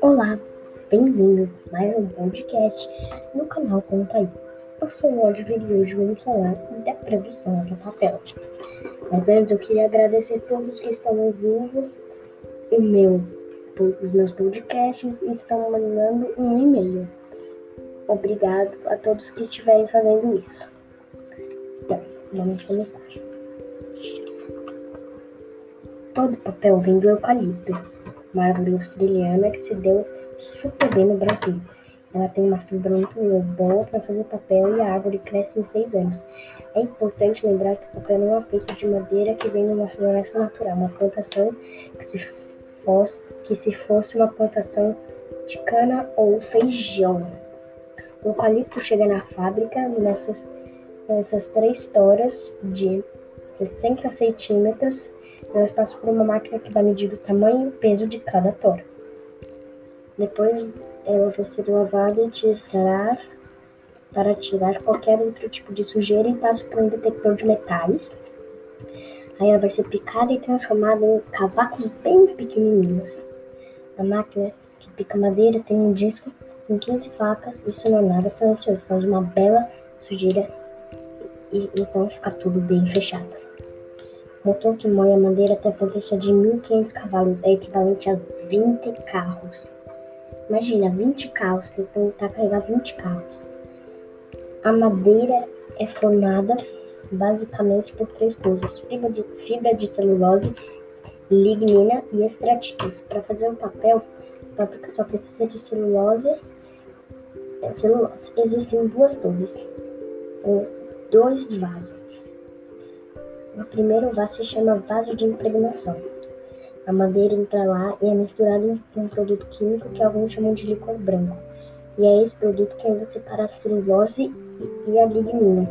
Olá, bem-vindos a mais um podcast no canal Conta aí. Eu sou o Oliver e hoje vamos falar da produção do papel. Mas antes eu queria agradecer a todos que estão ouvindo o meu, os meus podcasts e estão mandando um e-mail. Obrigado a todos que estiverem fazendo isso. Vamos começar. Todo papel vem do eucalipto, uma árvore australiana que se deu super bem no Brasil. Ela tem uma fibra muito boa para fazer papel e a árvore cresce em seis anos. É importante lembrar que o papel não é feito de madeira que vem de uma floresta natural, uma plantação que se fosse, que se fosse uma plantação de cana ou feijão. O eucalipto chega na fábrica nessas, nessas três toras de 60 centímetros. Elas passam por uma máquina que vai medir o tamanho e o peso de cada tora. Depois ela vai ser lavada e tirar para tirar qualquer outro tipo de sujeira e passa por um detector de metais. Aí ela vai ser picada e transformada em cavacos bem pequenininhos. A máquina que pica madeira tem um disco com 15 facas e é nada silencioso, faz uma bela sujeira e então fica tudo bem fechado. Motor que moe a madeira tem potência de 1.500 cavalos, é equivalente a 20 carros. Imagina, 20 carros, tem que tentar carregar 20 carros. A madeira é formada basicamente por três coisas: fibra de, fibra de celulose, lignina e extratitos. Para fazer um papel, a só precisa de celulose. É, celulose. Existem duas torres, são dois vasos. O primeiro vaso se chama vaso de impregnação. A madeira entra lá e é misturada com um produto químico que alguns chamam de licor branco. E é esse produto que ainda separa a celulose e a lignina.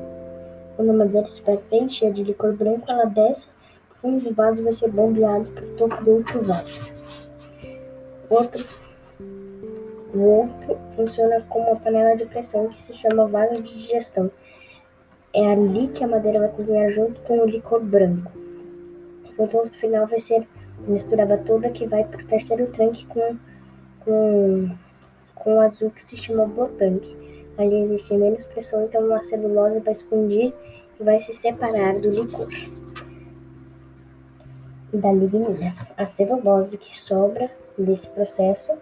Quando a madeira estiver bem cheia de licor branco, ela desce, o fundo do vaso vai ser bombeado para o topo do outro vaso. Outro, o outro funciona como uma panela de pressão que se chama vaso de digestão. É ali que a madeira vai cozinhar junto com o licor branco. O ponto final vai ser misturada toda que vai para o terceiro tanque com, com, com o azul que se chama blotanque. Ali existe menos pressão, então a celulose vai expandir e vai se separar do licor da lignina. A celulose que sobra desse processo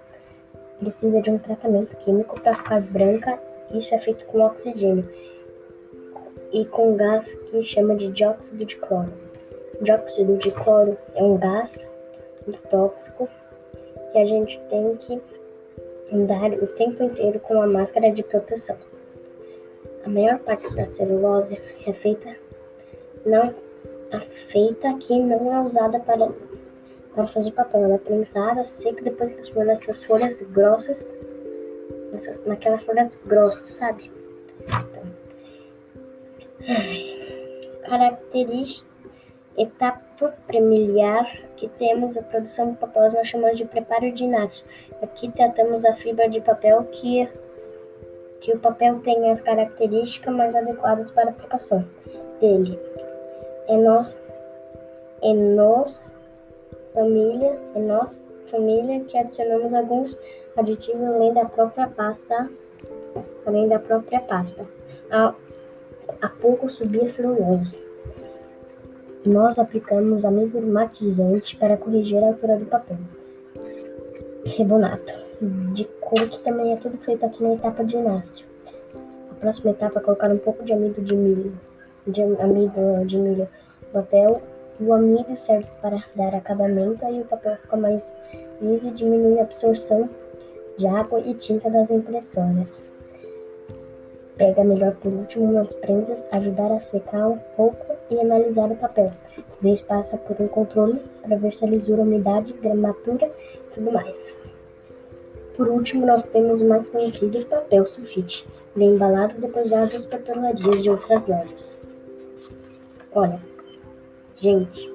precisa de um tratamento químico para ficar branca. Isso é feito com oxigênio e com gás que chama de dióxido de cloro. Dióxido de cloro é um gás tóxico que a gente tem que andar o tempo inteiro com a máscara de proteção. A maior parte da celulose é feita não é feita que não é usada para, para fazer papel. Ela é prensada, seca depois transforma nessas folhas grossas, nessas, naquelas folhas grossas, sabe? Característica etapa preliminar que temos a produção de papel, nós chamamos de preparo de inácio. Aqui tratamos a fibra de papel que, que o papel tem as características mais adequadas para a aplicação dele. É nós, é nós família, é nós família que adicionamos alguns aditivos além da própria pasta, além da própria pasta. Há, há pouco subia celulose. Nós aplicamos amido matizante para corrigir a altura do papel. Rebonato, de cor que também é tudo feito aqui na etapa de inácio. A próxima etapa é colocar um pouco de amido de milho, de amido de milho no papel. O amido serve para dar acabamento, aí o papel fica mais liso e diminui a absorção de água e tinta das impressoras. Pega melhor por último nas prensas, ajudar a secar um pouco e analisar o papel. Depois passa por um controle para ver se a lisura, umidade, gramatura e tudo mais. Por último, nós temos o mais conhecido papel sulfite, bem embalado depois dado às papelarias de outras lojas. Olha, gente,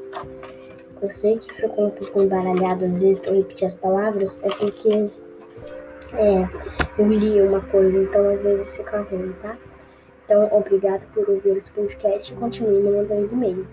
eu sei que ficou um pouco embaralhado às vezes que eu repeti as palavras, é porque é, li uma coisa, então às vezes fica ruim, tá? Então, obrigado por ouvir esse podcast e continue me mandando e-mail.